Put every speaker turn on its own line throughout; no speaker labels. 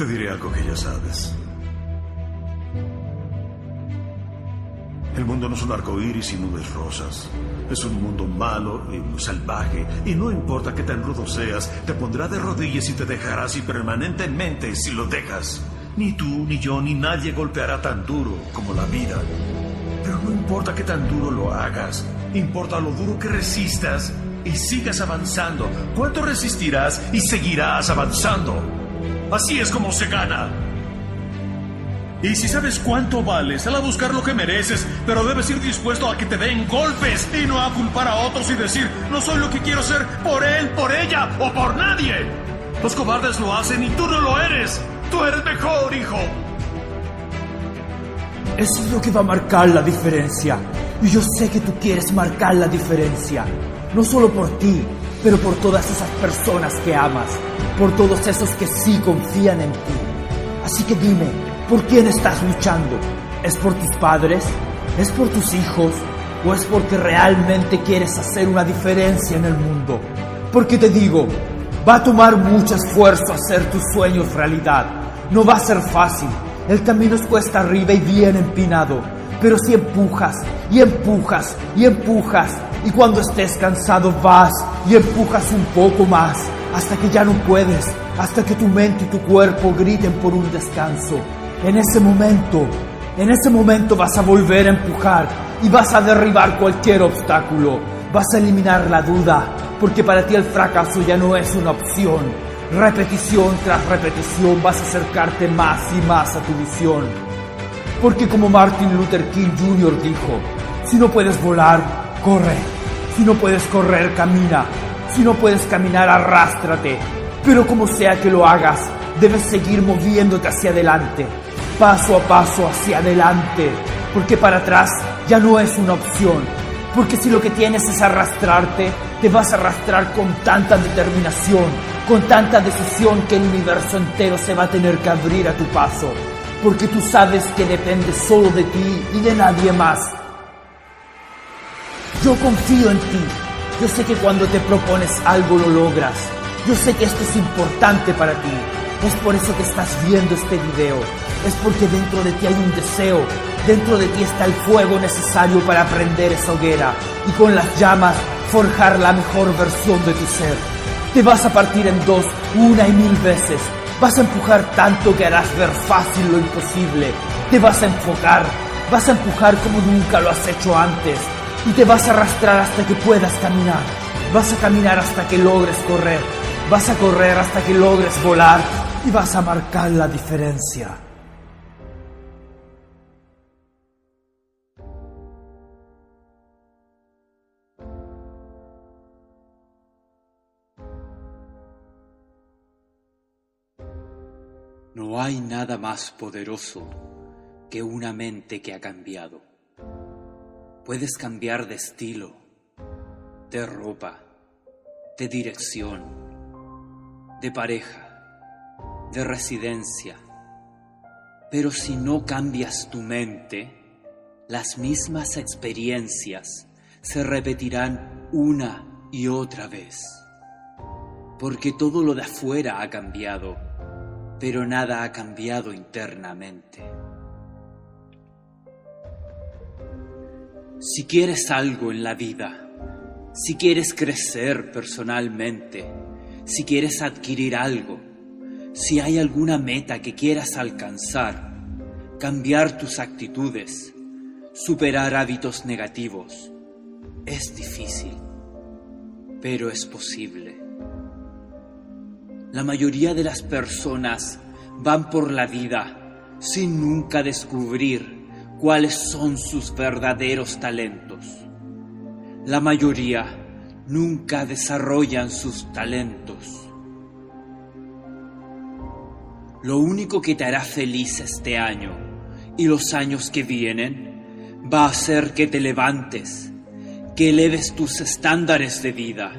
Te diré algo que ya sabes. El mundo no es un arco iris y nubes rosas. Es un mundo malo y salvaje. Y no importa qué tan rudo seas, te pondrá de rodillas y te dejará así permanentemente si lo dejas. Ni tú, ni yo, ni nadie golpeará tan duro como la vida. Pero no importa qué tan duro lo hagas. Importa lo duro que resistas y sigas avanzando. ¿Cuánto resistirás y seguirás avanzando? Así es como se gana. Y si sabes cuánto vales, sal a buscar lo que mereces, pero debes ir dispuesto a que te den golpes y no a culpar a otros y decir, no soy lo que quiero ser por él, por ella o por nadie. Los cobardes lo hacen y tú no lo eres. Tú eres mejor, hijo.
Eso es lo que va a marcar la diferencia. Y yo sé que tú quieres marcar la diferencia. No solo por ti, pero por todas esas personas que amas. Por todos esos que sí confían en ti. Así que dime, ¿por quién estás luchando? ¿Es por tus padres? ¿Es por tus hijos? ¿O es porque realmente quieres hacer una diferencia en el mundo? Porque te digo, va a tomar mucho esfuerzo hacer tus sueños realidad. No va a ser fácil. El camino es cuesta arriba y bien empinado. Pero si empujas y empujas y empujas y cuando estés cansado vas y empujas un poco más hasta que ya no puedes, hasta que tu mente y tu cuerpo griten por un descanso. En ese momento, en ese momento vas a volver a empujar y vas a derribar cualquier obstáculo. Vas a eliminar la duda, porque para ti el fracaso ya no es una opción. Repetición tras repetición vas a acercarte más y más a tu visión. Porque como Martin Luther King Jr. dijo, si no puedes volar, corre. Si no puedes correr, camina. Si no puedes caminar, arrástrate. Pero como sea que lo hagas, debes seguir moviéndote hacia adelante, paso a paso hacia adelante, porque para atrás ya no es una opción. Porque si lo que tienes es arrastrarte, te vas a arrastrar con tanta determinación, con tanta decisión que el universo entero se va a tener que abrir a tu paso. Porque tú sabes que depende solo de ti y de nadie más. Yo confío en ti. Yo sé que cuando te propones algo lo logras. Yo sé que esto es importante para ti. Es por eso que estás viendo este video. Es porque dentro de ti hay un deseo. Dentro de ti está el fuego necesario para prender esa hoguera y con las llamas forjar la mejor versión de tu ser. Te vas a partir en dos una y mil veces. Vas a empujar tanto que harás ver fácil lo imposible. Te vas a enfocar. Vas a empujar como nunca lo has hecho antes. Y te vas a arrastrar hasta que puedas caminar. Vas a caminar hasta que logres correr. Vas a correr hasta que logres volar. Y vas a marcar la diferencia.
No hay nada más poderoso que una mente que ha cambiado. Puedes cambiar de estilo, de ropa, de dirección, de pareja, de residencia. Pero si no cambias tu mente, las mismas experiencias se repetirán una y otra vez. Porque todo lo de afuera ha cambiado, pero nada ha cambiado internamente. Si quieres algo en la vida, si quieres crecer personalmente, si quieres adquirir algo, si hay alguna meta que quieras alcanzar, cambiar tus actitudes, superar hábitos negativos, es difícil, pero es posible. La mayoría de las personas van por la vida sin nunca descubrir cuáles son sus verdaderos talentos. La mayoría nunca desarrollan sus talentos. Lo único que te hará feliz este año y los años que vienen va a ser que te levantes, que eleves tus estándares de vida,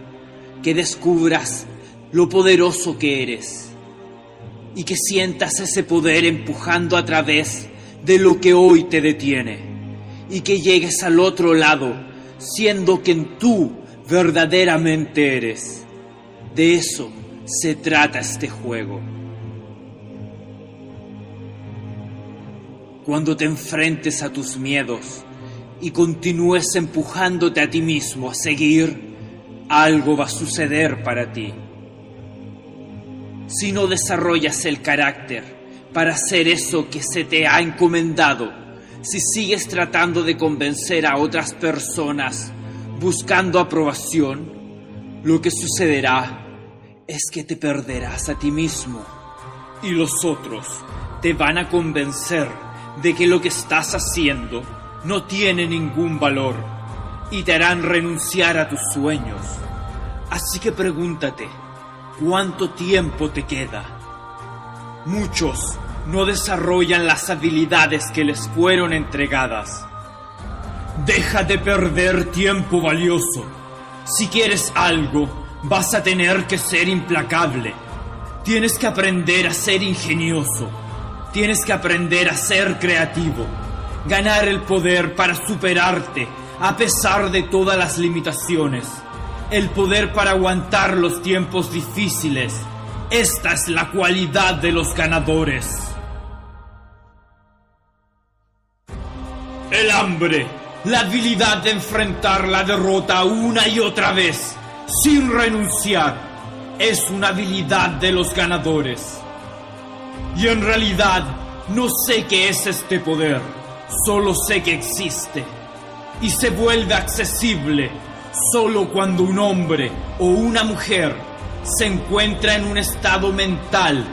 que descubras lo poderoso que eres y que sientas ese poder empujando a través de lo que hoy te detiene y que llegues al otro lado siendo quien tú verdaderamente eres. De eso se trata este juego.
cuando te enfrentes a tus miedos y continúes empujándote a ti mismo a seguir, algo va a suceder para ti. Si no desarrollas el carácter para hacer eso que se te ha encomendado, si sigues tratando de convencer a otras personas buscando aprobación, lo que sucederá es que te perderás a ti mismo y los otros te van a convencer de que lo que estás haciendo no tiene ningún valor y te harán renunciar a tus sueños. Así que pregúntate, ¿cuánto tiempo te queda? Muchos no desarrollan las habilidades que les fueron entregadas. Deja de perder tiempo valioso. Si quieres algo, vas a tener que ser implacable. Tienes que aprender a ser ingenioso. Tienes que aprender a ser creativo. Ganar el poder para superarte a pesar de todas las limitaciones. El poder para aguantar los tiempos difíciles. Esta es la cualidad de los ganadores. El hambre, la habilidad de enfrentar la derrota una y otra vez, sin renunciar, es una habilidad de los ganadores. Y en realidad no sé qué es este poder, solo sé que existe. Y se vuelve accesible solo cuando un hombre o una mujer se encuentra en un estado mental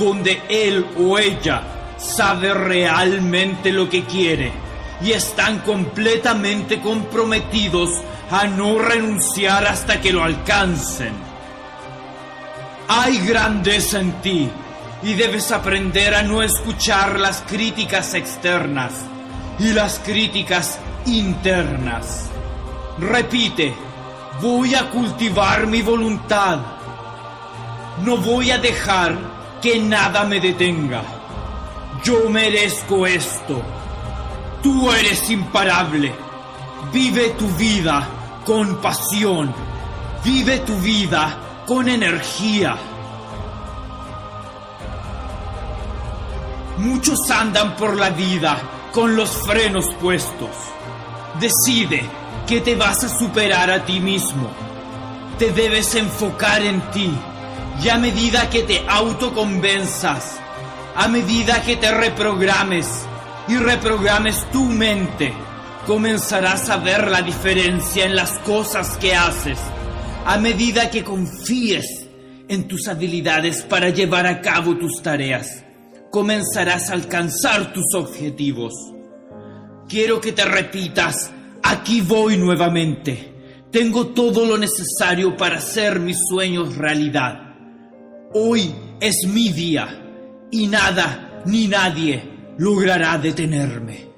donde él o ella sabe realmente lo que quiere y están completamente comprometidos a no renunciar hasta que lo alcancen. Hay grandeza en ti y debes aprender a no escuchar las críticas externas y las críticas internas. Repite, voy a cultivar mi voluntad. No voy a dejar que nada me detenga. Yo merezco esto. Tú eres imparable. Vive tu vida con pasión. Vive tu vida con energía. Muchos andan por la vida con los frenos puestos. Decide que te vas a superar a ti mismo. Te debes enfocar en ti. Y a medida que te autoconvenzas, a medida que te reprogrames y reprogrames tu mente, comenzarás a ver la diferencia en las cosas que haces. A medida que confíes en tus habilidades para llevar a cabo tus tareas, comenzarás a alcanzar tus objetivos. Quiero que te repitas, aquí voy nuevamente. Tengo todo lo necesario para hacer mis sueños realidad. Hoy es mi día y nada ni nadie logrará detenerme.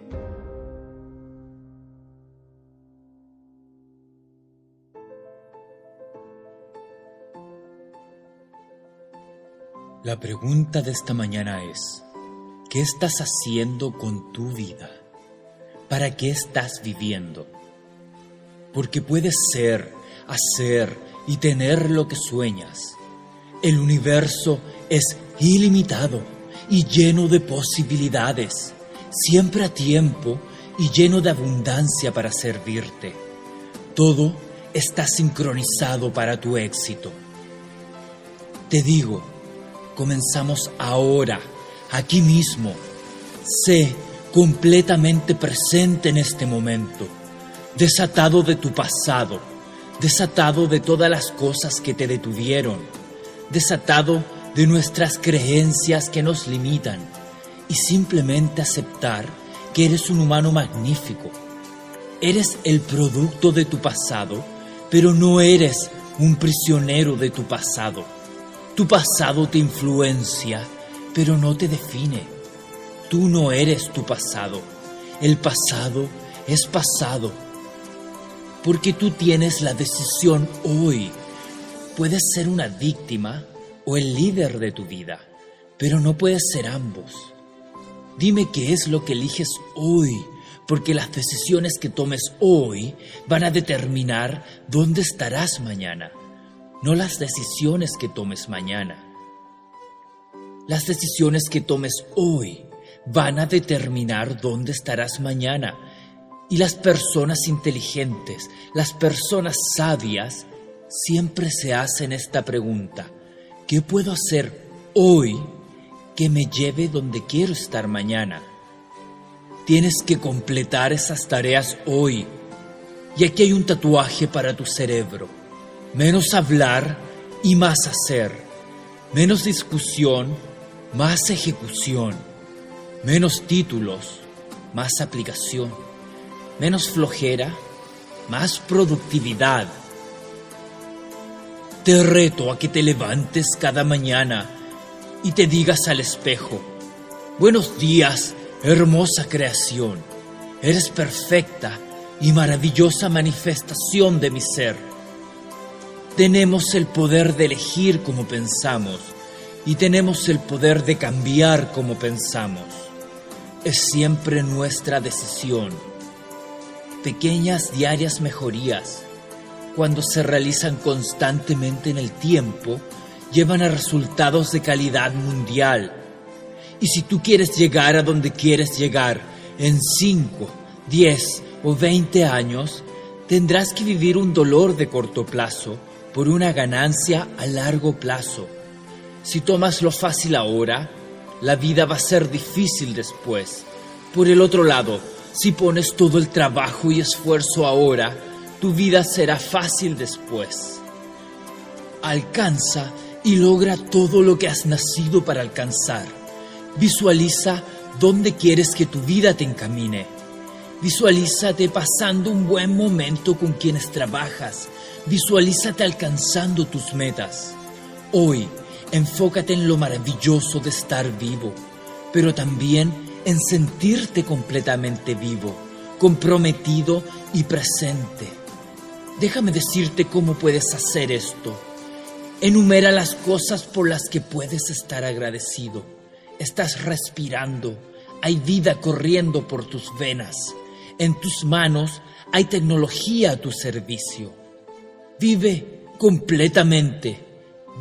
La pregunta de esta mañana es, ¿qué estás haciendo con tu vida? ¿Para qué estás viviendo? Porque puedes ser, hacer y tener lo que sueñas. El universo es ilimitado y lleno de posibilidades, siempre a tiempo y lleno de abundancia para servirte. Todo está sincronizado para tu éxito. Te digo, comenzamos ahora, aquí mismo. Sé completamente presente en este momento, desatado de tu pasado, desatado de todas las cosas que te detuvieron, desatado de nuestras creencias que nos limitan y simplemente aceptar que eres un humano magnífico. Eres el producto de tu pasado, pero no eres un prisionero de tu pasado. Tu pasado te influencia, pero no te define. Tú no eres tu pasado. El pasado es pasado. Porque tú tienes la decisión hoy. Puedes ser una víctima o el líder de tu vida, pero no puedes ser ambos. Dime qué es lo que eliges hoy, porque las decisiones que tomes hoy van a determinar dónde estarás mañana, no las decisiones que tomes mañana. Las decisiones que tomes hoy
van a determinar dónde estarás mañana. Y las personas inteligentes, las personas sabias, siempre se hacen esta pregunta. ¿Qué puedo hacer hoy que me lleve donde quiero estar mañana? Tienes que completar esas tareas hoy. Y aquí hay un tatuaje para tu cerebro. Menos hablar y más hacer. Menos discusión, más ejecución. Menos títulos, más aplicación. Menos flojera, más productividad. Te reto a que te levantes cada mañana y te digas al espejo, buenos días, hermosa creación, eres perfecta y maravillosa manifestación de mi ser. Tenemos el poder de elegir como pensamos y tenemos el poder de cambiar como pensamos. Es siempre nuestra decisión. Pequeñas diarias mejorías, cuando se realizan constantemente en el tiempo, llevan a resultados de calidad mundial. Y si tú quieres llegar a donde quieres llegar en 5, 10 o 20 años, tendrás que vivir un dolor de corto plazo por una ganancia a largo plazo. Si tomas lo fácil ahora, la vida va a ser difícil después. Por el otro lado, si pones todo el trabajo y esfuerzo ahora, tu vida será fácil después. Alcanza y logra todo lo que has nacido para alcanzar. Visualiza dónde quieres que tu vida te encamine. Visualízate pasando un buen momento con quienes trabajas. Visualízate alcanzando tus metas. Hoy, enfócate en lo maravilloso de estar vivo, pero también en sentirte completamente vivo, comprometido y presente. Déjame decirte cómo puedes hacer esto. Enumera las cosas por las que puedes estar agradecido. Estás respirando. Hay vida corriendo por tus venas. En tus manos hay tecnología a tu servicio. Vive completamente.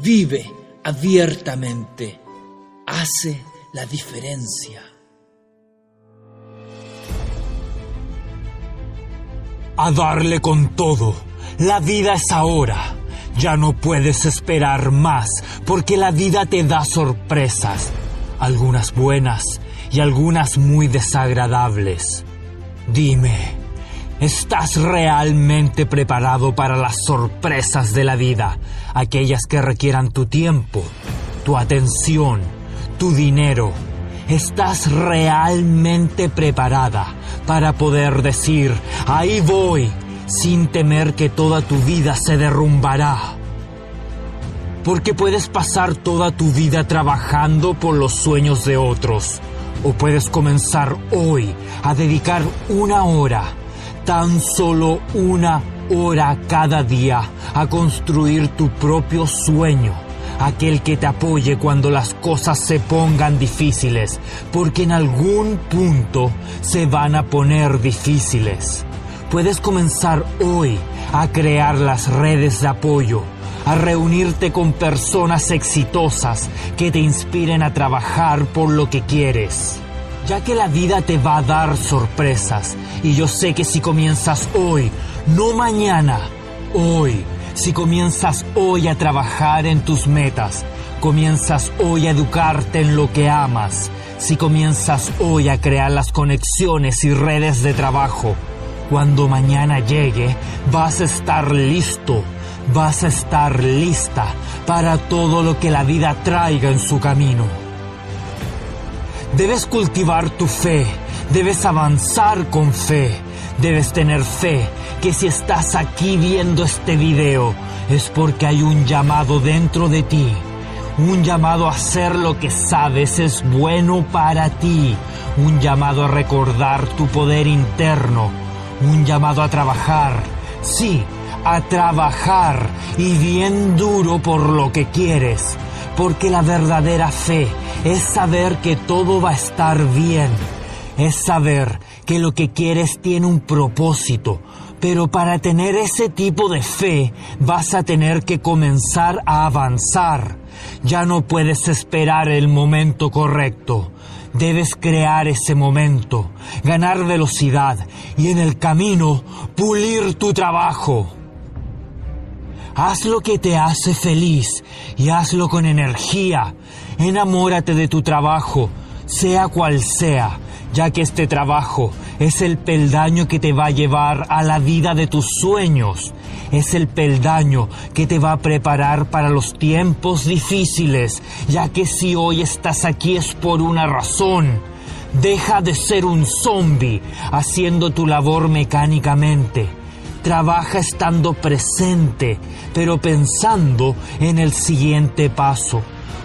Vive abiertamente. Hace la diferencia.
A darle con todo. La vida es ahora. Ya no puedes esperar más porque la vida te da sorpresas, algunas buenas y algunas muy desagradables. Dime, ¿estás realmente preparado para las sorpresas de la vida, aquellas que requieran tu tiempo, tu atención, tu dinero? ¿Estás realmente preparada para poder decir, ahí voy, sin temer que toda tu vida se derrumbará. Porque puedes pasar toda tu vida trabajando por los sueños de otros, o puedes comenzar hoy a dedicar una hora, tan solo una hora cada día, a construir tu propio sueño aquel que te apoye cuando las cosas se pongan difíciles, porque en algún punto se van a poner difíciles. Puedes comenzar hoy a crear las redes de apoyo, a reunirte con personas exitosas que te inspiren a trabajar por lo que quieres. Ya que la vida te va a dar sorpresas y yo sé que si comienzas hoy, no mañana, hoy, si comienzas hoy a trabajar en tus metas, comienzas hoy a educarte en lo que amas, si comienzas hoy a crear las conexiones y redes de trabajo, cuando mañana llegue, vas a estar listo, vas a estar lista para todo lo que la vida traiga en su camino. Debes cultivar tu fe, debes avanzar con fe, debes tener fe que si estás aquí viendo este video es porque hay un llamado dentro de ti, un llamado a hacer lo que sabes es bueno para ti, un llamado a recordar tu poder interno, un llamado a trabajar, sí, a trabajar y bien duro por lo que quieres, porque la verdadera fe es saber que todo va a estar bien, es saber que lo que quieres tiene un propósito, pero para tener ese tipo de fe vas a tener que comenzar a avanzar.
Ya no puedes esperar el momento correcto. Debes crear ese momento, ganar velocidad y en el camino pulir tu trabajo. Haz lo que te hace feliz y hazlo con energía. Enamórate de tu trabajo, sea cual sea, ya que este trabajo es el peldaño que te va a llevar a la vida de tus sueños. Es el peldaño que te va a preparar para los tiempos difíciles, ya que si hoy estás aquí es por una razón. Deja de ser un zombie haciendo tu labor mecánicamente. Trabaja estando presente, pero pensando en el siguiente paso,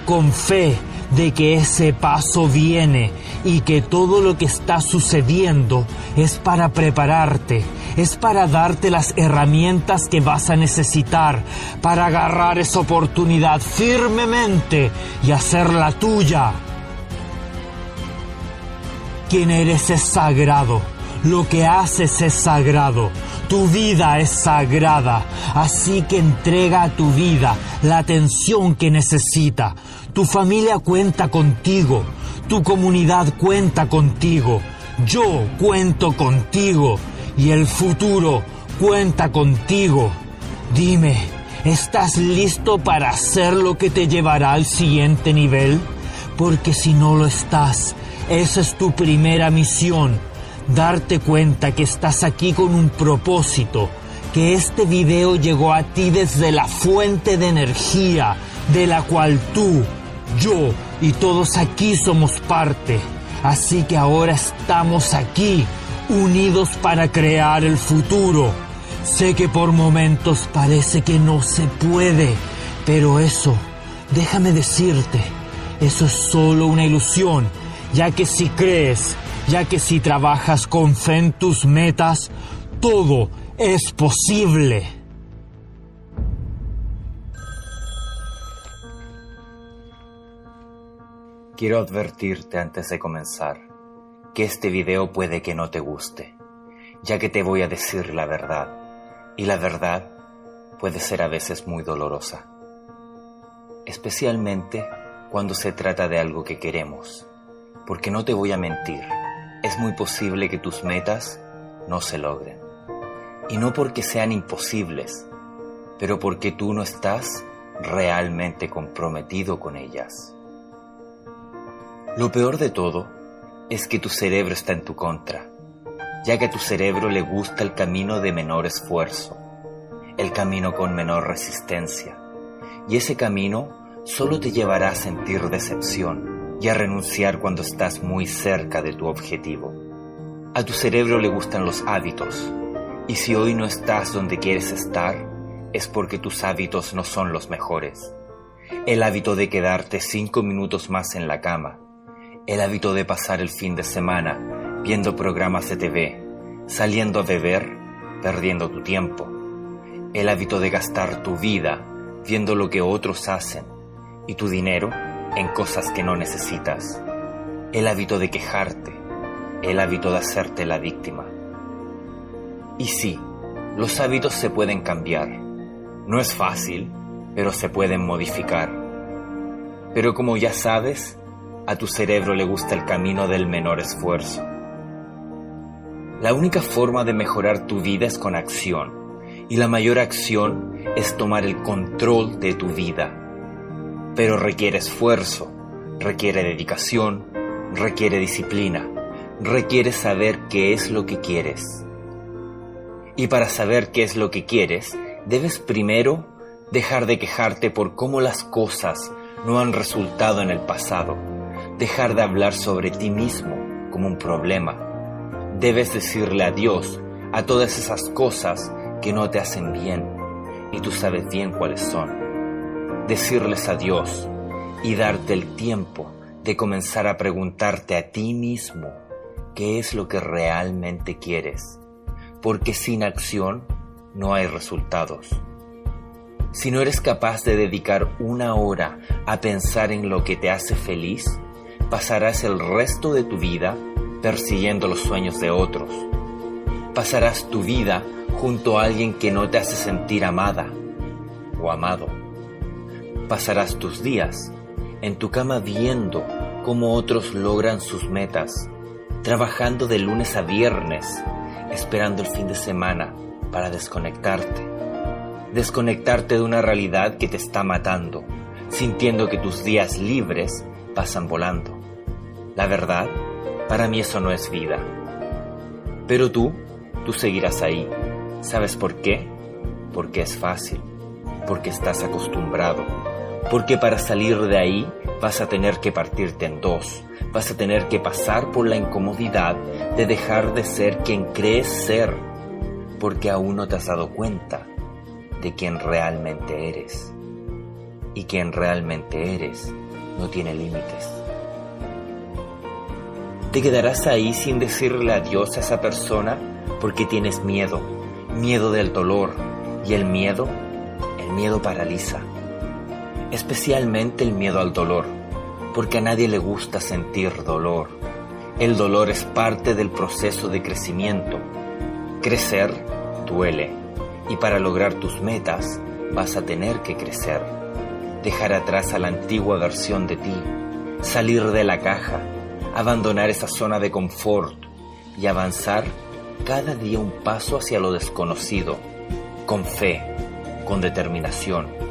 con fe de que ese paso viene y que todo lo que está sucediendo es para prepararte, es para darte las herramientas que vas a necesitar para agarrar esa oportunidad firmemente y hacerla tuya. Quien eres es sagrado, lo que haces es sagrado. Tu vida es sagrada, así que entrega a tu vida la atención que necesita. Tu familia cuenta contigo, tu comunidad cuenta contigo, yo cuento contigo y el futuro cuenta contigo. Dime, ¿estás listo para hacer lo que te llevará al siguiente nivel? Porque si no lo estás, esa es tu primera misión darte cuenta que estás aquí con un propósito, que este video llegó a ti desde la fuente de energía de la cual tú, yo y todos aquí somos parte. Así que ahora estamos aquí, unidos para crear el futuro. Sé que por momentos parece que no se puede, pero eso, déjame decirte, eso es solo una ilusión, ya que si crees ya que si trabajas con fe en tus metas, todo es posible.
Quiero advertirte antes de comenzar que este video puede que no te guste, ya que te voy a decir la verdad, y la verdad puede ser a veces muy dolorosa, especialmente cuando se trata de algo que queremos, porque no te voy a mentir, es muy posible que tus metas no se logren. Y no porque sean imposibles, pero porque tú no estás realmente comprometido con ellas. Lo peor de todo es que tu cerebro está en tu contra, ya que a tu cerebro le gusta el camino de menor esfuerzo, el camino con menor resistencia, y ese camino solo te llevará a sentir decepción y a renunciar cuando estás muy cerca de tu objetivo. A tu cerebro le gustan los hábitos, y si hoy no estás donde quieres estar, es porque tus hábitos no son los mejores. El hábito de quedarte cinco minutos más en la cama, el hábito de pasar el fin de semana viendo programas de TV, saliendo a beber, perdiendo tu tiempo, el hábito de gastar tu vida viendo lo que otros hacen y tu dinero en cosas que no necesitas, el hábito de quejarte, el hábito de hacerte la víctima. Y sí, los hábitos se pueden cambiar. No es fácil, pero se pueden modificar. Pero como ya sabes, a tu cerebro le gusta el camino del menor esfuerzo. La única forma de mejorar tu vida es con acción, y la mayor acción es tomar el control de tu vida pero requiere esfuerzo, requiere dedicación, requiere disciplina, requiere saber qué es lo que quieres. Y para saber qué es lo que quieres, debes primero dejar de quejarte por cómo las cosas no han resultado en el pasado, dejar de hablar sobre ti mismo como un problema. Debes decirle adiós a todas esas cosas que no te hacen bien y tú sabes bien cuáles son decirles adiós y darte el tiempo de comenzar a preguntarte a ti mismo qué es lo que realmente quieres, porque sin acción no hay resultados. Si no eres capaz de dedicar una hora a pensar en lo que te hace feliz, pasarás el resto de tu vida persiguiendo los sueños de otros. Pasarás tu vida junto a alguien que no te hace sentir amada o amado Pasarás tus días en tu cama viendo cómo otros logran sus metas, trabajando de lunes a viernes, esperando el fin de semana para desconectarte. Desconectarte de una realidad que te está matando, sintiendo que tus días libres pasan volando. La verdad, para mí eso no es vida. Pero tú, tú seguirás ahí. ¿Sabes por qué? Porque es fácil, porque estás acostumbrado porque para salir de ahí vas a tener que partirte en dos, vas a tener que pasar por la incomodidad de dejar de ser quien crees ser, porque aún no te has dado cuenta de quién realmente eres. Y quien realmente eres no tiene límites. Te quedarás ahí sin decirle adiós a esa persona porque tienes miedo, miedo del dolor, y el miedo, el miedo paraliza especialmente el miedo al dolor, porque a nadie le gusta sentir dolor. El dolor es parte del proceso de crecimiento. Crecer duele y para lograr tus metas vas a tener que crecer. Dejar atrás a la antigua versión de ti, salir de la caja, abandonar esa zona de confort y avanzar cada día un paso hacia lo desconocido, con fe, con determinación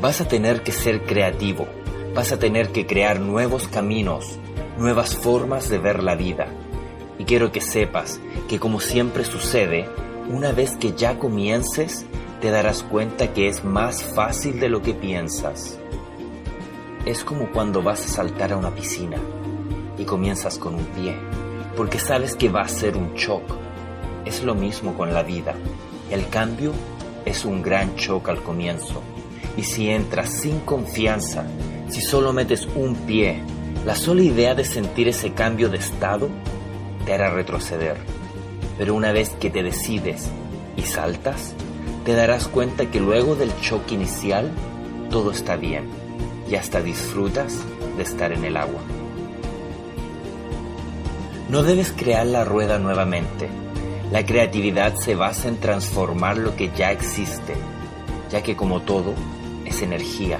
Vas a tener que ser creativo, vas a tener que crear nuevos caminos, nuevas formas de ver la vida. Y quiero que sepas que como siempre sucede, una vez que ya comiences, te darás cuenta que es más fácil de lo que piensas. Es como cuando vas a saltar a una piscina y comienzas con un pie, porque sabes que va a ser un shock. Es lo mismo con la vida. El cambio es un gran shock al comienzo y si entras sin confianza, si solo metes un pie, la sola idea de sentir ese cambio de estado te hará retroceder. Pero una vez que te decides y saltas, te darás cuenta que luego del choque inicial todo está bien y hasta disfrutas de estar en el agua. No debes crear la rueda nuevamente. La creatividad se basa en transformar lo que ya existe, ya que como todo, es energía.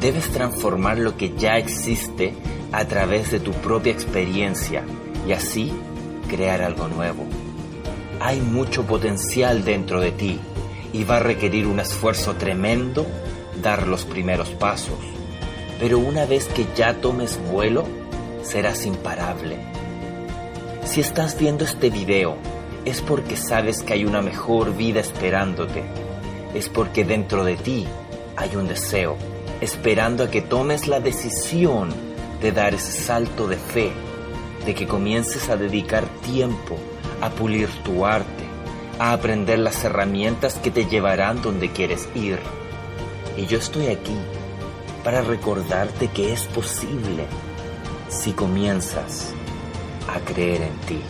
Debes transformar lo que ya existe a través de tu propia experiencia y así crear algo nuevo. Hay mucho potencial dentro de ti y va a requerir un esfuerzo tremendo dar los primeros pasos. Pero una vez que ya tomes vuelo, serás imparable. Si estás viendo este video, es porque sabes que hay una mejor vida esperándote es porque dentro de ti hay un deseo, esperando a que tomes la decisión de dar ese salto de fe, de que comiences a dedicar tiempo a pulir tu arte, a aprender las herramientas que te llevarán donde quieres ir. Y yo estoy aquí para recordarte que es posible si comienzas a creer en ti.